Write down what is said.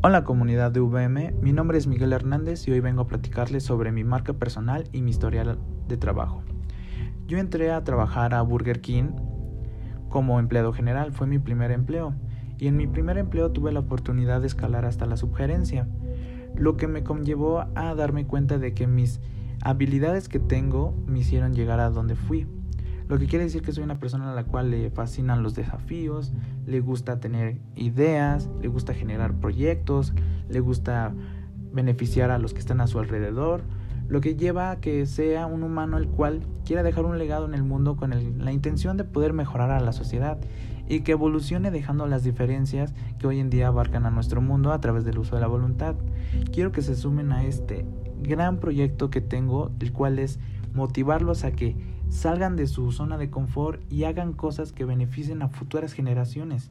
Hola comunidad de VM, mi nombre es Miguel Hernández y hoy vengo a platicarles sobre mi marca personal y mi historial de trabajo. Yo entré a trabajar a Burger King como empleado general, fue mi primer empleo y en mi primer empleo tuve la oportunidad de escalar hasta la subgerencia, lo que me conllevó a darme cuenta de que mis habilidades que tengo me hicieron llegar a donde fui. Lo que quiere decir que soy una persona a la cual le fascinan los desafíos, le gusta tener ideas, le gusta generar proyectos, le gusta beneficiar a los que están a su alrededor, lo que lleva a que sea un humano el cual quiera dejar un legado en el mundo con la intención de poder mejorar a la sociedad y que evolucione dejando las diferencias que hoy en día abarcan a nuestro mundo a través del uso de la voluntad. Quiero que se sumen a este gran proyecto que tengo, el cual es motivarlos a que salgan de su zona de confort y hagan cosas que beneficien a futuras generaciones.